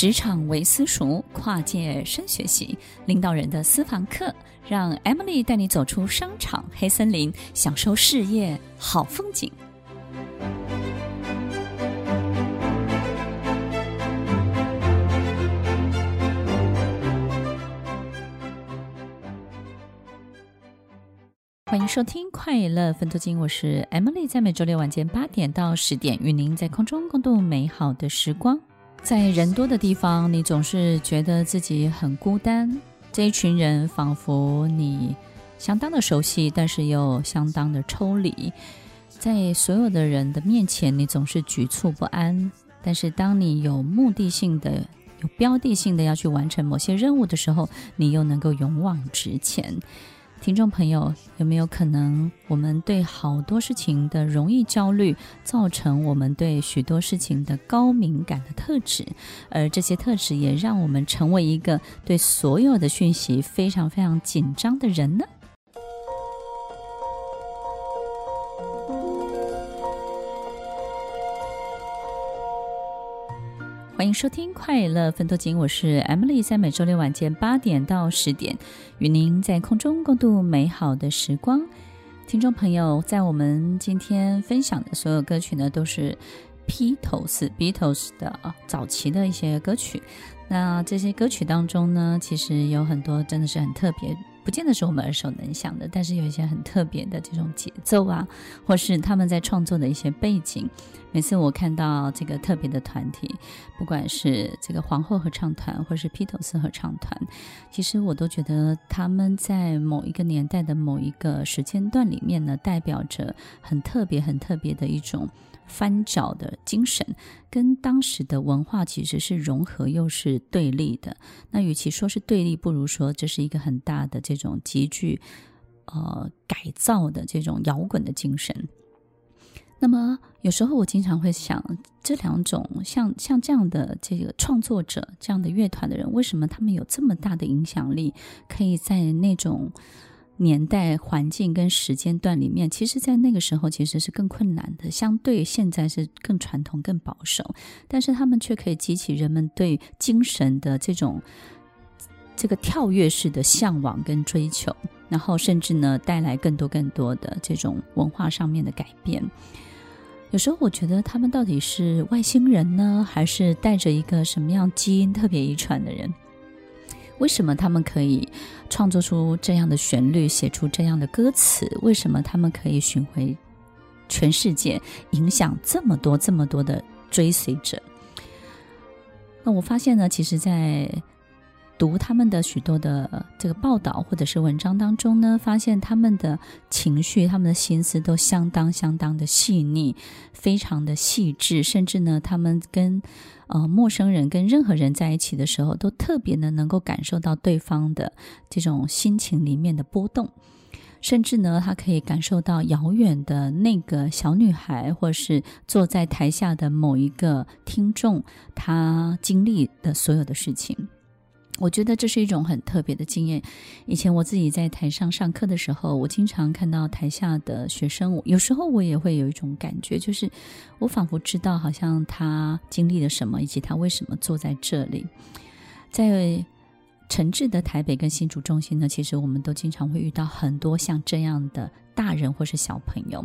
职场为私塾，跨界深学习，领导人的私房课，让 Emily 带你走出商场黑森林，享受事业好风景。欢迎收听《快乐分头金》，我是 Emily，在每周六晚间八点到十点，与您在空中共度美好的时光。在人多的地方，你总是觉得自己很孤单。这一群人仿佛你相当的熟悉，但是又相当的抽离。在所有的人的面前，你总是局促不安。但是当你有目的性的、有标的性的要去完成某些任务的时候，你又能够勇往直前。听众朋友，有没有可能我们对好多事情的容易焦虑，造成我们对许多事情的高敏感的特质，而这些特质也让我们成为一个对所有的讯息非常非常紧张的人呢？欢迎收听《快乐分多金》，我是 Emily，在每周六晚间八点到十点，与您在空中共度美好的时光。听众朋友，在我们今天分享的所有歌曲呢，都是 Beatles Beatles 的早期的一些歌曲。那这些歌曲当中呢，其实有很多真的是很特别。不见得是我们耳熟能详的，但是有一些很特别的这种节奏啊，或是他们在创作的一些背景。每次我看到这个特别的团体，不管是这个皇后合唱团，或是披头士合唱团，其实我都觉得他们在某一个年代的某一个时间段里面呢，代表着很特别、很特别的一种。翻找的精神跟当时的文化其实是融合又是对立的。那与其说是对立，不如说这是一个很大的这种极具呃改造的这种摇滚的精神。那么有时候我经常会想，这两种像像这样的这个创作者、这样的乐团的人，为什么他们有这么大的影响力，可以在那种。年代、环境跟时间段里面，其实，在那个时候其实是更困难的，相对现在是更传统、更保守，但是他们却可以激起人们对精神的这种这个跳跃式的向往跟追求，然后甚至呢，带来更多更多的这种文化上面的改变。有时候我觉得他们到底是外星人呢，还是带着一个什么样基因特别遗传的人？为什么他们可以创作出这样的旋律，写出这样的歌词？为什么他们可以巡回全世界，影响这么多、这么多的追随者？那我发现呢，其实，在读他们的许多的这个报道或者是文章当中呢，发现他们的情绪、他们的心思都相当相当的细腻，非常的细致，甚至呢，他们跟呃陌生人、跟任何人在一起的时候，都特别的能够感受到对方的这种心情里面的波动，甚至呢，他可以感受到遥远的那个小女孩，或是坐在台下的某一个听众，他经历的所有的事情。我觉得这是一种很特别的经验。以前我自己在台上上课的时候，我经常看到台下的学生，有时候我也会有一种感觉，就是我仿佛知道，好像他经历了什么，以及他为什么坐在这里。在诚挚的台北跟新竹中心呢，其实我们都经常会遇到很多像这样的大人或是小朋友。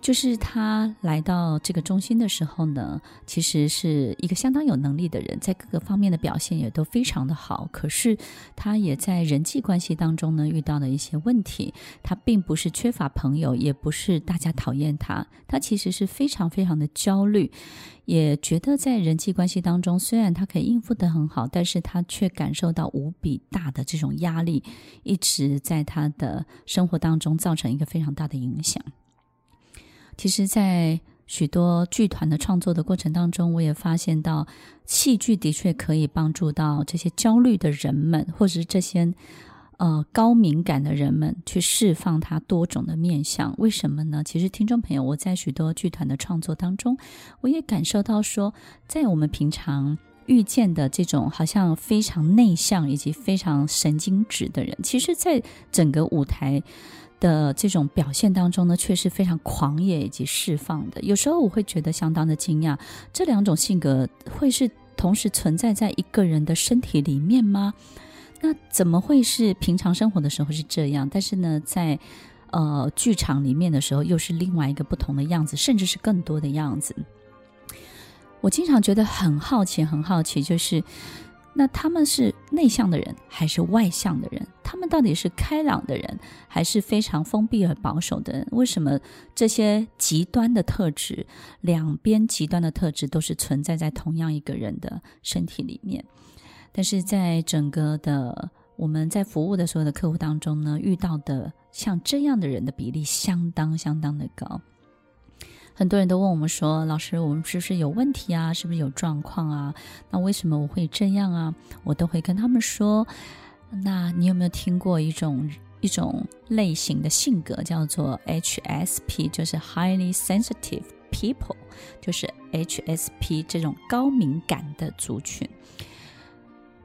就是他来到这个中心的时候呢，其实是一个相当有能力的人，在各个方面的表现也都非常的好。可是他也在人际关系当中呢遇到了一些问题。他并不是缺乏朋友，也不是大家讨厌他，他其实是非常非常的焦虑，也觉得在人际关系当中，虽然他可以应付得很好，但是他却感受到无比大的这种压力，一直在他的生活当中造成一个非常大的影响。其实，在许多剧团的创作的过程当中，我也发现到，戏剧的确可以帮助到这些焦虑的人们，或者是这些呃高敏感的人们，去释放他多种的面相。为什么呢？其实，听众朋友，我在许多剧团的创作当中，我也感受到说，在我们平常遇见的这种好像非常内向以及非常神经质的人，其实，在整个舞台。的这种表现当中呢，却是非常狂野以及释放的。有时候我会觉得相当的惊讶，这两种性格会是同时存在在一个人的身体里面吗？那怎么会是平常生活的时候是这样？但是呢，在呃剧场里面的时候又是另外一个不同的样子，甚至是更多的样子。我经常觉得很好奇，很好奇，就是那他们是内向的人还是外向的人？他们到底是开朗的人还是非常封闭而保守的人？为什么这些极端的特质，两边极端的特质都是存在在同样一个人的身体里面？但是在整个的我们在服务的所有的客户当中呢，遇到的像这样的人的比例相当相当的高。很多人都问我们说：“老师，我们是不是有问题啊？是不是有状况啊？那为什么我会这样啊？”我都会跟他们说：“那你有没有听过一种一种类型的性格，叫做 HSP，就是 Highly Sensitive People，就是 HSP 这种高敏感的族群。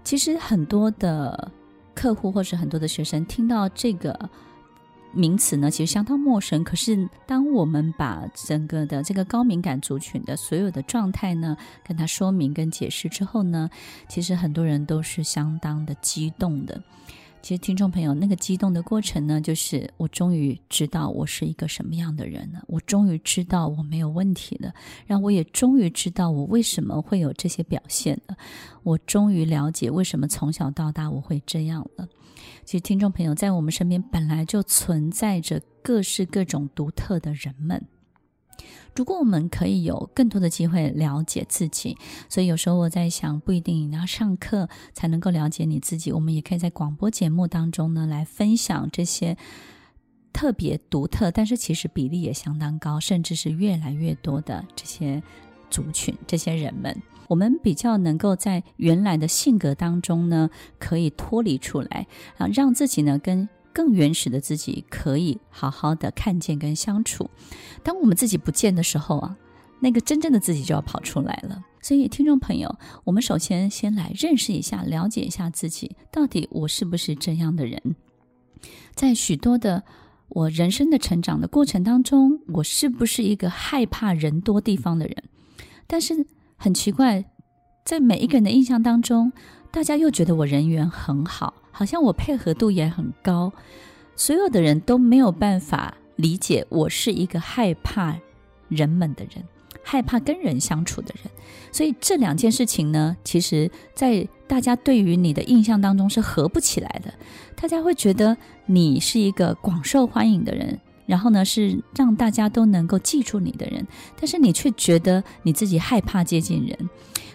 其实很多的客户或是很多的学生听到这个。”名词呢，其实相当陌生。可是，当我们把整个的这个高敏感族群的所有的状态呢，跟他说明跟解释之后呢，其实很多人都是相当的激动的。其实，听众朋友，那个激动的过程呢，就是我终于知道我是一个什么样的人了，我终于知道我没有问题了，然后我也终于知道我为什么会有这些表现了，我终于了解为什么从小到大我会这样了。其实，听众朋友，在我们身边本来就存在着各式各种独特的人们。如果我们可以有更多的机会了解自己，所以有时候我在想，不一定你要上课才能够了解你自己。我们也可以在广播节目当中呢，来分享这些特别独特，但是其实比例也相当高，甚至是越来越多的这些族群、这些人们。我们比较能够在原来的性格当中呢，可以脱离出来啊，让自己呢跟。更原始的自己可以好好的看见跟相处。当我们自己不见的时候啊，那个真正的自己就要跑出来了。所以，听众朋友，我们首先先来认识一下、了解一下自己，到底我是不是这样的人？在许多的我人生的成长的过程当中，我是不是一个害怕人多地方的人？但是很奇怪，在每一个人的印象当中，大家又觉得我人缘很好。好像我配合度也很高，所有的人都没有办法理解我是一个害怕人们的人，害怕跟人相处的人。所以这两件事情呢，其实在大家对于你的印象当中是合不起来的。大家会觉得你是一个广受欢迎的人，然后呢，是让大家都能够记住你的人，但是你却觉得你自己害怕接近人。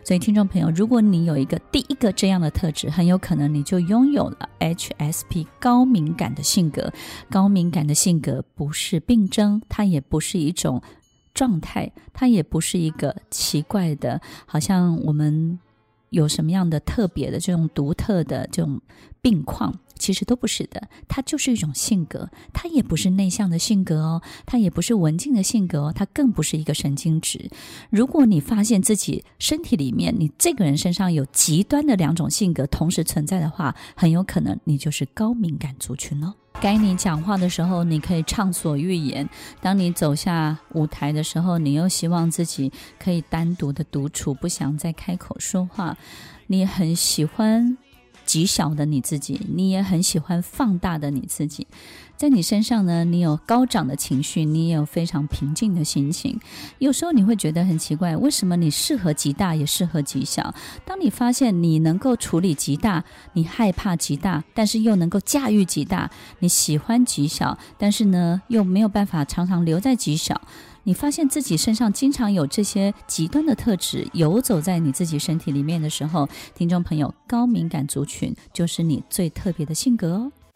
所以，听众朋友，如果你有一个第一个这样的特质，很有可能你就拥有了 HSP 高敏感的性格。高敏感的性格不是病症，它也不是一种状态，它也不是一个奇怪的，好像我们有什么样的特别的这种独特的这种病况。其实都不是的，它就是一种性格，它也不是内向的性格哦，它也不是文静的性格哦，它更不是一个神经质。如果你发现自己身体里面，你这个人身上有极端的两种性格同时存在的话，很有可能你就是高敏感族群哦。该你讲话的时候，你可以畅所欲言；当你走下舞台的时候，你又希望自己可以单独的独处，不想再开口说话。你很喜欢。极小的你自己，你也很喜欢放大的你自己，在你身上呢，你有高涨的情绪，你也有非常平静的心情。有时候你会觉得很奇怪，为什么你适合极大，也适合极小？当你发现你能够处理极大，你害怕极大，但是又能够驾驭极大；你喜欢极小，但是呢，又没有办法常常留在极小。你发现自己身上经常有这些极端的特质游走在你自己身体里面的时候，听众朋友，高敏感族群就是你最特别的性格哦。